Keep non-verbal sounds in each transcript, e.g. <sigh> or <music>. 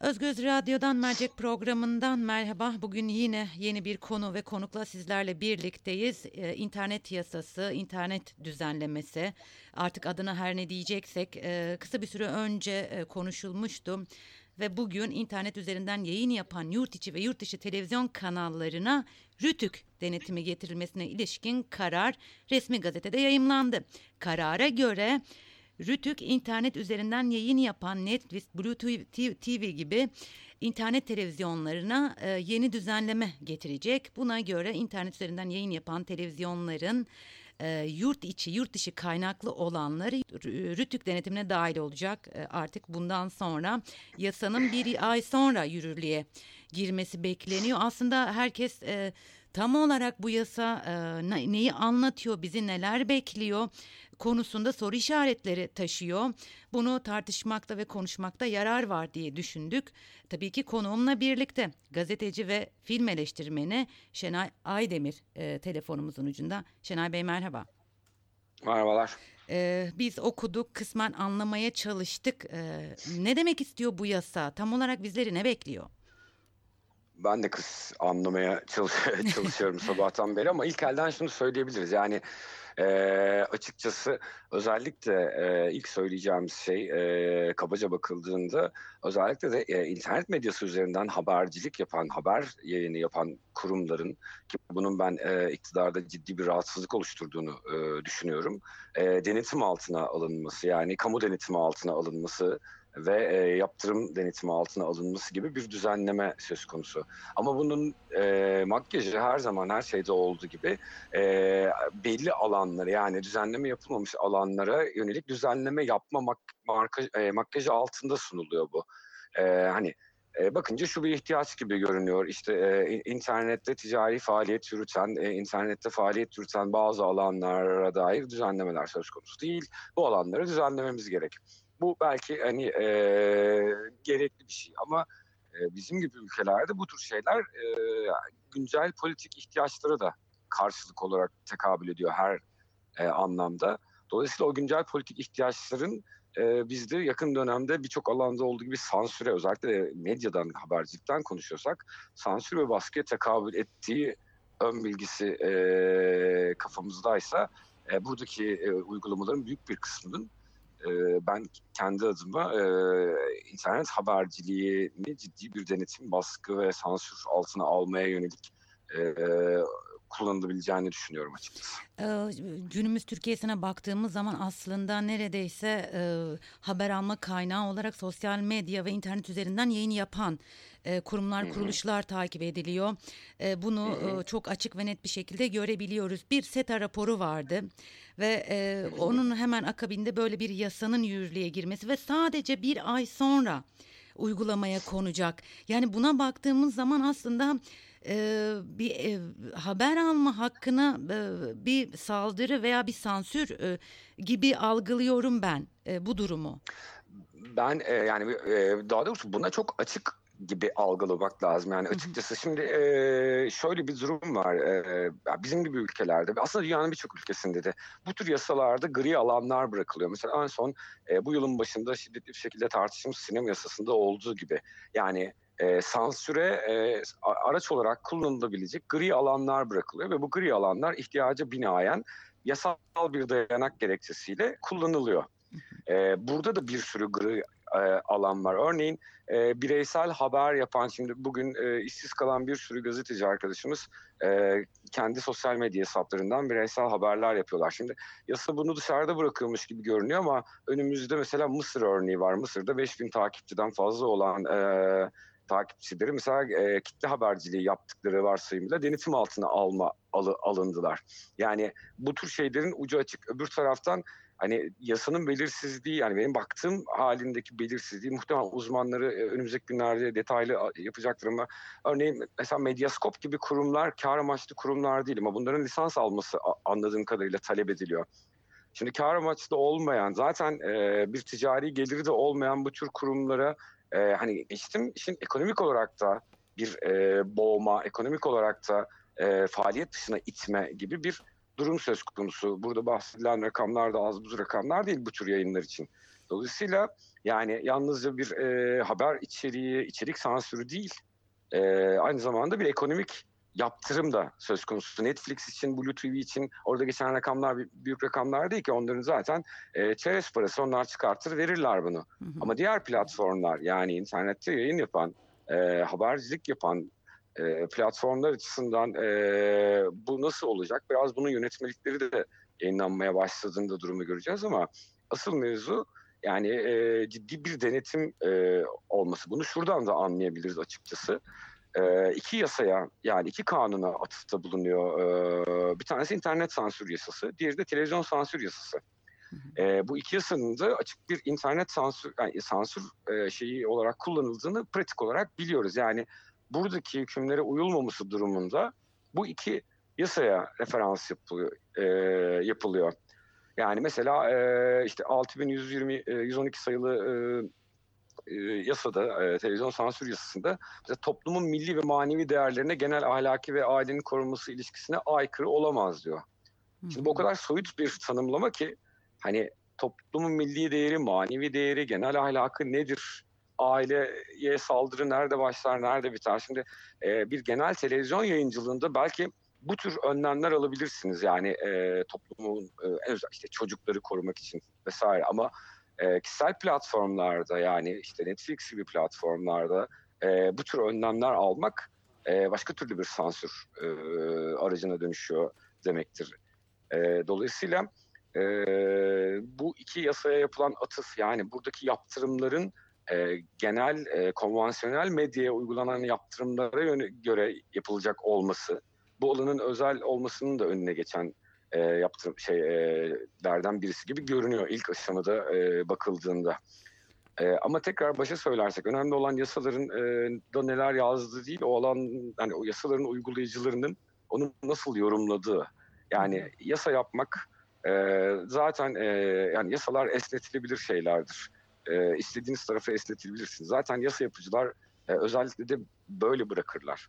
Özgöz Radyo'dan Mercek programından merhaba. Bugün yine yeni bir konu ve konukla sizlerle birlikteyiz. Ee, internet yasası, internet düzenlemesi artık adına her ne diyeceksek e, kısa bir süre önce e, konuşulmuştu. Ve bugün internet üzerinden yayın yapan yurt içi ve yurt dışı televizyon kanallarına RÜTÜK denetimi getirilmesine ilişkin karar resmi gazetede yayımlandı. Karara göre Rütük internet üzerinden yayın yapan Netflix, Blue TV gibi internet televizyonlarına e, yeni düzenleme getirecek. Buna göre internet üzerinden yayın yapan televizyonların e, yurt içi, yurt dışı kaynaklı olanları Rütük denetimine dahil olacak. E, artık bundan sonra yasanın bir ay sonra yürürlüğe girmesi bekleniyor. Aslında herkes tam olarak bu yasa e, neyi anlatıyor, bizi neler bekliyor konusunda soru işaretleri taşıyor. Bunu tartışmakta ve konuşmakta yarar var diye düşündük. Tabii ki konuğumla birlikte gazeteci ve film eleştirmeni Şenay Aydemir e, telefonumuzun ucunda. Şenay Bey merhaba. Merhabalar. Ee, biz okuduk, kısmen anlamaya çalıştık. Ee, ne demek istiyor bu yasa? Tam olarak bizleri ne bekliyor? Ben de kız anlamaya çalış <laughs> çalışıyorum sabahtan beri ama ilk elden şunu söyleyebiliriz. Yani e, açıkçası özellikle e, ilk söyleyeceğimiz şey e, kabaca bakıldığında özellikle de e, internet medyası üzerinden habercilik yapan, haber yayını yapan kurumların ki bunun ben e, iktidarda ciddi bir rahatsızlık oluşturduğunu e, düşünüyorum. E, denetim altına alınması yani kamu denetimi altına alınması ve e, yaptırım denetimi altına alınması gibi bir düzenleme söz konusu. Ama bunun e, makyajı her zaman her şeyde olduğu gibi e, belli alanlara yani düzenleme yapılmamış alanlara yönelik düzenleme yapma mak marka, e, makyajı altında sunuluyor bu. E, hani e, bakınca şu bir ihtiyaç gibi görünüyor. İşte e, internette ticari faaliyet yürüten, e, internette faaliyet yürüten bazı alanlara dair düzenlemeler söz konusu değil. Bu alanları düzenlememiz gerek. Bu belki hani e, gerekli bir şey ama e, bizim gibi ülkelerde bu tür şeyler e, güncel politik ihtiyaçları da karşılık olarak tekabül ediyor her e, anlamda. Dolayısıyla o güncel politik ihtiyaçların e, bizde yakın dönemde birçok alanda olduğu gibi sansüre özellikle medyadan, habercilikten konuşuyorsak sansür ve baskıya tekabül ettiği ön bilgisi e, kafamızdaysa e, buradaki e, uygulamaların büyük bir kısmının ee, ben kendi adıma e, internet haberciliğini ciddi bir denetim, baskı ve sansür altına almaya yönelik e, kullanılabileceğini düşünüyorum açıkçası. Ee, günümüz Türkiye'sine baktığımız zaman aslında neredeyse e, haber alma kaynağı olarak sosyal medya ve internet üzerinden yayın yapan e, kurumlar, kuruluşlar takip ediliyor. E, bunu e, çok açık ve net bir şekilde görebiliyoruz. Bir SETA raporu vardı ve e, onun hemen akabinde böyle bir yasanın yürürlüğe girmesi ve sadece bir ay sonra uygulamaya konacak. Yani buna baktığımız zaman aslında e, bir e, haber alma hakkına e, bir saldırı veya bir sansür e, gibi algılıyorum ben e, bu durumu. Ben e, yani e, daha doğrusu buna çok açık gibi algılamak lazım. Yani açıkçası şimdi e, şöyle bir durum var. E, bizim gibi ülkelerde aslında dünyanın birçok ülkesinde de bu tür yasalarda gri alanlar bırakılıyor. Mesela en son e, bu yılın başında şiddetli bir şekilde tartışılmış sinema yasasında olduğu gibi. Yani e, sansüre e, araç olarak kullanılabilecek gri alanlar bırakılıyor ve bu gri alanlar ihtiyaca binaen yasal bir dayanak gerekçesiyle kullanılıyor. E, burada da bir sürü gri e, alan var. Örneğin e, bireysel haber yapan şimdi bugün e, işsiz kalan bir sürü gazeteci arkadaşımız e, kendi sosyal medya hesaplarından bireysel haberler yapıyorlar. Şimdi yasa bunu dışarıda bırakılmış gibi görünüyor ama önümüzde mesela Mısır örneği var. Mısır'da 5000 takipçiden fazla olan e, takipçileri mesela e, kitle haberciliği yaptıkları varsayımıyla denetim altına alma alı, alındılar. Yani bu tür şeylerin ucu açık. Öbür taraftan hani yasanın belirsizliği yani benim baktığım halindeki belirsizliği muhtemelen uzmanları e, önümüzdeki günlerde detaylı yapacaktır ama örneğin mesela Medyascope gibi kurumlar kar amaçlı kurumlar değil ama bunların lisans alması anladığım kadarıyla talep ediliyor. Şimdi kar amaçlı olmayan zaten e, bir ticari geliri de olmayan bu tür kurumlara e, hani geçtim işin ekonomik olarak da bir boğma, ekonomik olarak da faaliyet dışına itme gibi bir durum söz konusu. Burada bahsedilen rakamlar da az buz rakamlar değil bu tür yayınlar için. Dolayısıyla Yani yalnızca bir e, haber içeriği, içerik sansürü değil, e, aynı zamanda bir ekonomik yaptırım da söz konusu. Netflix için, Blue TV için orada geçen rakamlar büyük rakamlar değil ki onların zaten e, çerez parası onlar çıkartır verirler bunu. Hı hı. Ama diğer platformlar yani internette yayın yapan, e, habercilik yapan e, platformlar açısından e, bu nasıl olacak? Biraz bunun yönetmelikleri de yayınlanmaya başladığında durumu göreceğiz ama asıl mevzu yani e, ciddi bir denetim e, olması. Bunu şuradan da anlayabiliriz açıkçası. E, iki yasaya yani iki kanuna atıfta bulunuyor. E, bir tanesi internet sansür yasası, diğeri de televizyon sansür yasası. E, bu iki yasanın da açık bir internet sansür yani sansür e, şeyi olarak kullanıldığını pratik olarak biliyoruz. Yani buradaki hükümlere uyulmaması durumunda bu iki yasaya referans yapılıyor. E, yapılıyor. Yani mesela e, işte 6120 e, 112 sayılı e, e, yasada, e, televizyon sansür yasasında mesela toplumun milli ve manevi değerlerine genel ahlaki ve ailenin korunması ilişkisine aykırı olamaz diyor. Şimdi bu o kadar soyut bir tanımlama ki hani toplumun milli değeri, manevi değeri, genel ahlakı nedir? Aileye saldırı nerede başlar, nerede biter? Şimdi e, bir genel televizyon yayıncılığında belki bu tür önlemler alabilirsiniz yani e, toplumun e, en özel işte çocukları korumak için vesaire ama e, kişisel platformlarda yani işte Netflix gibi platformlarda e, bu tür önlemler almak e, başka türlü bir sansür e, aracına dönüşüyor demektir. E, dolayısıyla e, bu iki yasaya yapılan atıf yani buradaki yaptırımların e, genel e, konvansiyonel medyaya uygulanan yaptırımlara göre yapılacak olması bu alanın özel olmasının da önüne geçen e, yaptığım şeylerden birisi gibi görünüyor ilk aşamada e, bakıldığında. E, ama tekrar başa söylersek önemli olan yasaların e, da neler yazdığı değil o alan hani o yasaların uygulayıcılarının onu nasıl yorumladığı. Yani yasa yapmak e, zaten e, yani yasalar esnetilebilir şeylerdir. E, istediğiniz tarafa esnetilebilirsiniz. Zaten yasa yapıcılar e, özellikle de böyle bırakırlar.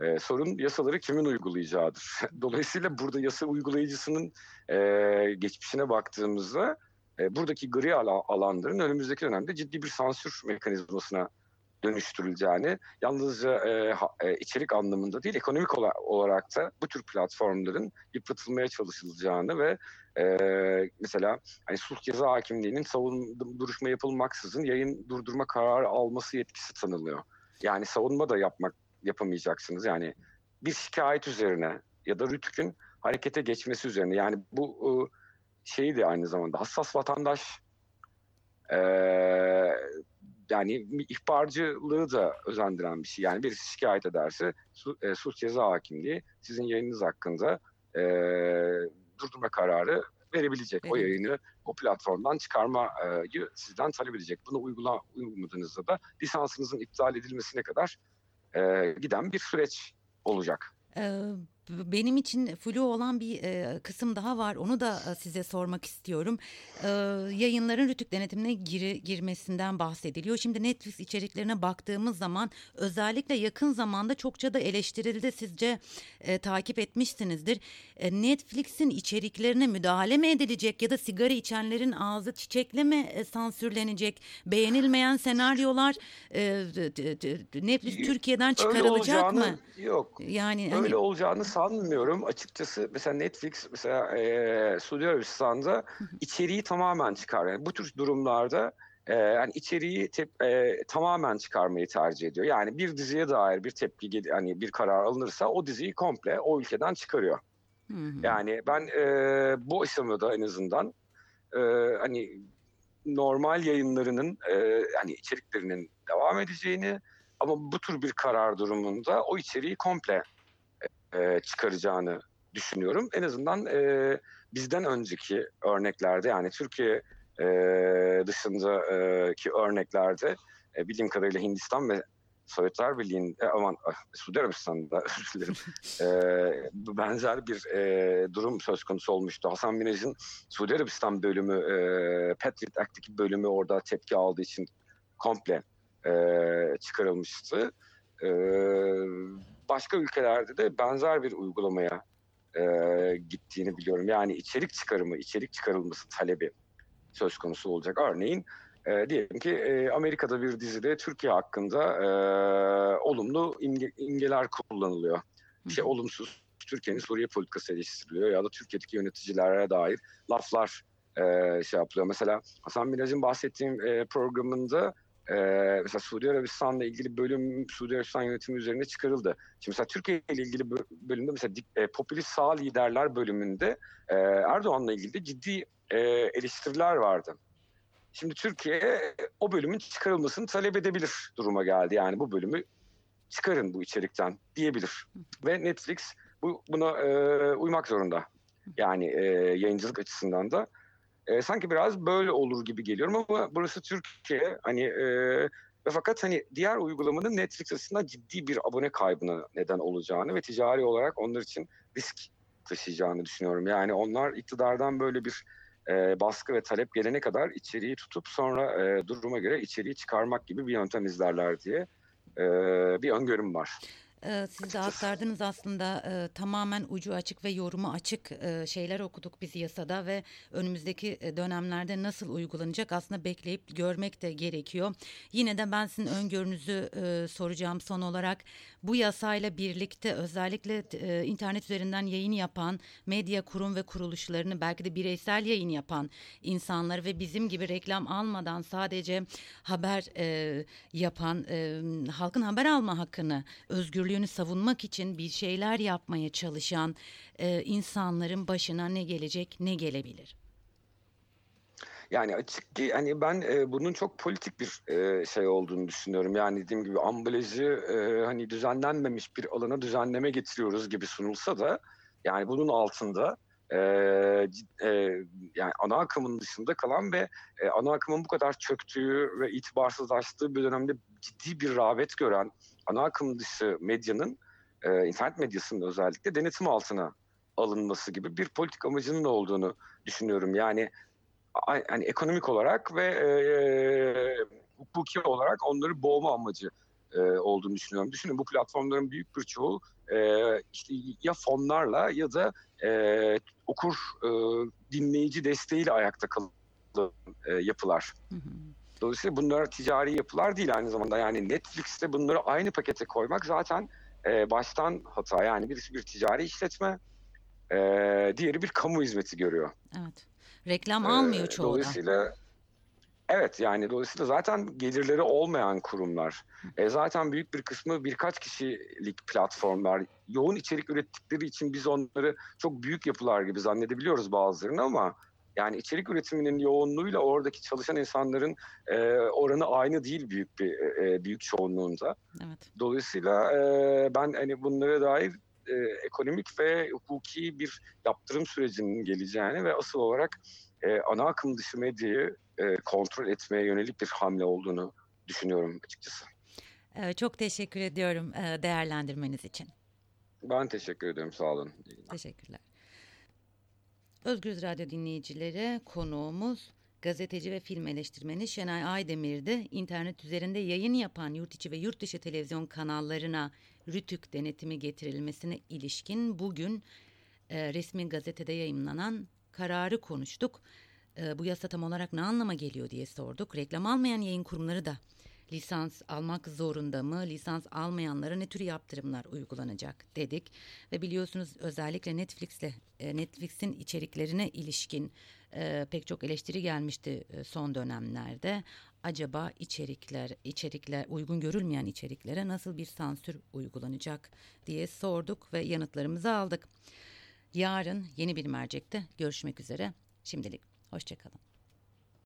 Ee, sorun yasaları kimin uygulayacağıdır. <laughs> Dolayısıyla burada yasa uygulayıcısının e, geçmişine baktığımızda e, buradaki gri alanların önümüzdeki dönemde ciddi bir sansür mekanizmasına dönüştürüleceğini, yalnızca e, e, içerik anlamında değil, ekonomik olarak da bu tür platformların yıpratılmaya çalışılacağını ve e, mesela hani sulh ceza hakimliğinin savunma duruşma yapılmaksızın yayın durdurma kararı alması yetkisi tanınıyor. Yani savunma da yapmak yapamayacaksınız. Yani bir şikayet üzerine ya da rütükün harekete geçmesi üzerine. Yani bu e, şeyi de aynı zamanda hassas vatandaş e, yani ihbarcılığı da özendiren bir şey. Yani bir şikayet ederse e, suç ceza hakimliği sizin yayınınız hakkında e, durdurma kararı verebilecek. Evet. O yayını o platformdan çıkarmayı sizden talep edecek. Bunu uygula, uyguladığınızda da lisansınızın iptal edilmesine kadar e, giden bir süreç olacak. Ee, benim için flu olan bir e, kısım daha var. Onu da e, size sormak istiyorum. E, yayınların rütük denetimine gir, girmesinden bahsediliyor. Şimdi Netflix içeriklerine baktığımız zaman özellikle yakın zamanda çokça da eleştirildi. Sizce e, takip etmişsinizdir. E, Netflix'in içeriklerine müdahale mi edilecek ya da sigara içenlerin ağzı çiçekle mi e, sansürlenecek? Beğenilmeyen senaryolar e, Netflix Türkiye'den çıkarılacak mı? Yok. Yani öyle hani, olacağını sanmıyorum açıkçası. Mesela Netflix mesela e, Suudi Arabistan'da içeriği tamamen çıkar. Yani bu tür durumlarda e, yani içeriği tep, e, tamamen çıkarmayı tercih ediyor. Yani bir diziye dair bir tepki hani bir karar alınırsa o diziyi komple o ülkeden çıkarıyor. Yani ben e, bu aşamada en azından e, hani normal yayınlarının e, yani içeriklerinin devam edeceğini ama bu tür bir karar durumunda o içeriği komple e, çıkaracağını düşünüyorum. En azından e, bizden önceki örneklerde yani Türkiye e, dışındaki örneklerde e, bildiğim kadarıyla Hindistan ve Sovyetler Birliği'nin e, aman ah, Suudi Arabistan'da <laughs> e, benzer bir e, durum söz konusu olmuştu. Hasan Minaj'ın Suudi Arabistan bölümü e, Patriot Act'teki bölümü orada tepki aldığı için komple e, çıkarılmıştı. E, başka ülkelerde de benzer bir uygulamaya e, gittiğini biliyorum. Yani içerik çıkarımı, içerik çıkarılması talebi söz konusu olacak. Örneğin E, diyelim ki e, Amerika'da bir dizide Türkiye hakkında e, olumlu imge, imgeler kullanılıyor. Bir şey olumsuz. Türkiye'nin Suriye politikası eleştiriliyor ya da Türkiye'deki yöneticilere dair laflar e, şey yapılıyor. Mesela Hasan Minaj'ın bahsettiğim e, programında e, mesela Suudi Arabistan'la ilgili bölüm Suudi Arabistan yönetimi üzerine çıkarıldı. Şimdi mesela Türkiye ile ilgili bölümde mesela e, popülist sağ liderler bölümünde e, Erdoğan'la ilgili de ciddi e, eleştiriler vardı. Şimdi Türkiye o bölümün çıkarılmasını talep edebilir duruma geldi. Yani bu bölümü çıkarın bu içerikten diyebilir. Ve Netflix bu buna e, uymak zorunda. Yani e, yayıncılık açısından da. E, sanki biraz böyle olur gibi geliyorum ama burası Türkiye. Hani e, fakat hani diğer uygulamanın Netflix açısından ciddi bir abone kaybına neden olacağını ve ticari olarak onlar için risk taşıyacağını düşünüyorum. Yani onlar iktidardan böyle bir e, baskı ve talep gelene kadar içeriği tutup sonra e, duruma göre içeriği çıkarmak gibi bir yöntem izlerler diye e, bir öngörüm var. Ee, siz de aktardınız aslında e, tamamen ucu açık ve yorumu açık e, şeyler okuduk biz yasada ve önümüzdeki e, dönemlerde nasıl uygulanacak aslında bekleyip görmek de gerekiyor. Yine de ben sizin öngörünüzü e, soracağım son olarak bu yasayla birlikte özellikle e, internet üzerinden yayın yapan medya kurum ve kuruluşlarını belki de bireysel yayın yapan insanlar ve bizim gibi reklam almadan sadece haber e, yapan e, halkın haber alma hakkını özgürlüğü özgürlüğünü savunmak için bir şeyler yapmaya çalışan e, insanların başına ne gelecek, ne gelebilir? Yani açık ki hani ben e, bunun çok politik bir e, şey olduğunu düşünüyorum. Yani dediğim gibi ambalajı e, hani düzenlenmemiş bir alana düzenleme getiriyoruz gibi sunulsa da yani bunun altında e, e, yani ana akımın dışında kalan ve e, ana akımın bu kadar çöktüğü ve itibarsızlaştığı bir dönemde ciddi bir rağbet gören ana akım dışı medyanın e, internet medyasının özellikle denetim altına alınması gibi bir politik amacının da olduğunu düşünüyorum. Yani hani ekonomik olarak ve e, hukuki olarak onları boğma amacı e, olduğunu düşünüyorum. Düşünün bu platformların büyük bir çoğu e, işte ya fonlarla ya da e, okur e, dinleyici desteğiyle ayakta kalan e, yapılar. Hı hı. Dolayısıyla bunlar ticari yapılar değil aynı zamanda. Yani Netflix'te bunları aynı pakete koymak zaten e, baştan hata. Yani birisi bir ticari işletme, e, diğeri bir kamu hizmeti görüyor. Evet. Reklam almıyor çoğu Dolayısıyla Evet yani dolayısıyla zaten gelirleri olmayan kurumlar. E, zaten büyük bir kısmı birkaç kişilik platformlar. Yoğun içerik ürettikleri için biz onları çok büyük yapılar gibi zannedebiliyoruz bazılarını ama yani içerik üretiminin yoğunluğuyla oradaki çalışan insanların e, oranı aynı değil büyük bir e, e, büyük çoğunluğunda. Evet. Dolayısıyla e, ben hani bunlara dair e, ekonomik ve hukuki bir yaptırım sürecinin geleceğini ve asıl olarak e, ana akım dışı medyayı e, kontrol etmeye yönelik bir hamle olduğunu düşünüyorum açıkçası. Çok teşekkür ediyorum e, değerlendirmeniz için. Ben teşekkür ederim. Sağ olun. Teşekkürler. Özgür Radyo dinleyicileri konuğumuz gazeteci ve film eleştirmeni Şenay Aydemir'di. İnternet üzerinde yayın yapan yurt içi ve yurt dışı televizyon kanallarına rütük denetimi getirilmesine ilişkin bugün e, resmi gazetede yayınlanan kararı konuştuk. E, bu yasa tam olarak ne anlama geliyor diye sorduk. Reklam almayan yayın kurumları da lisans almak zorunda mı? Lisans almayanlara ne tür yaptırımlar uygulanacak dedik. Ve biliyorsunuz özellikle Netflix'le e, Netflix'in içeriklerine ilişkin e, pek çok eleştiri gelmişti e, son dönemlerde. Acaba içerikler, içerikler uygun görülmeyen içeriklere nasıl bir sansür uygulanacak diye sorduk ve yanıtlarımızı aldık. Yarın yeni bir mercekte görüşmek üzere. Şimdilik hoşçakalın.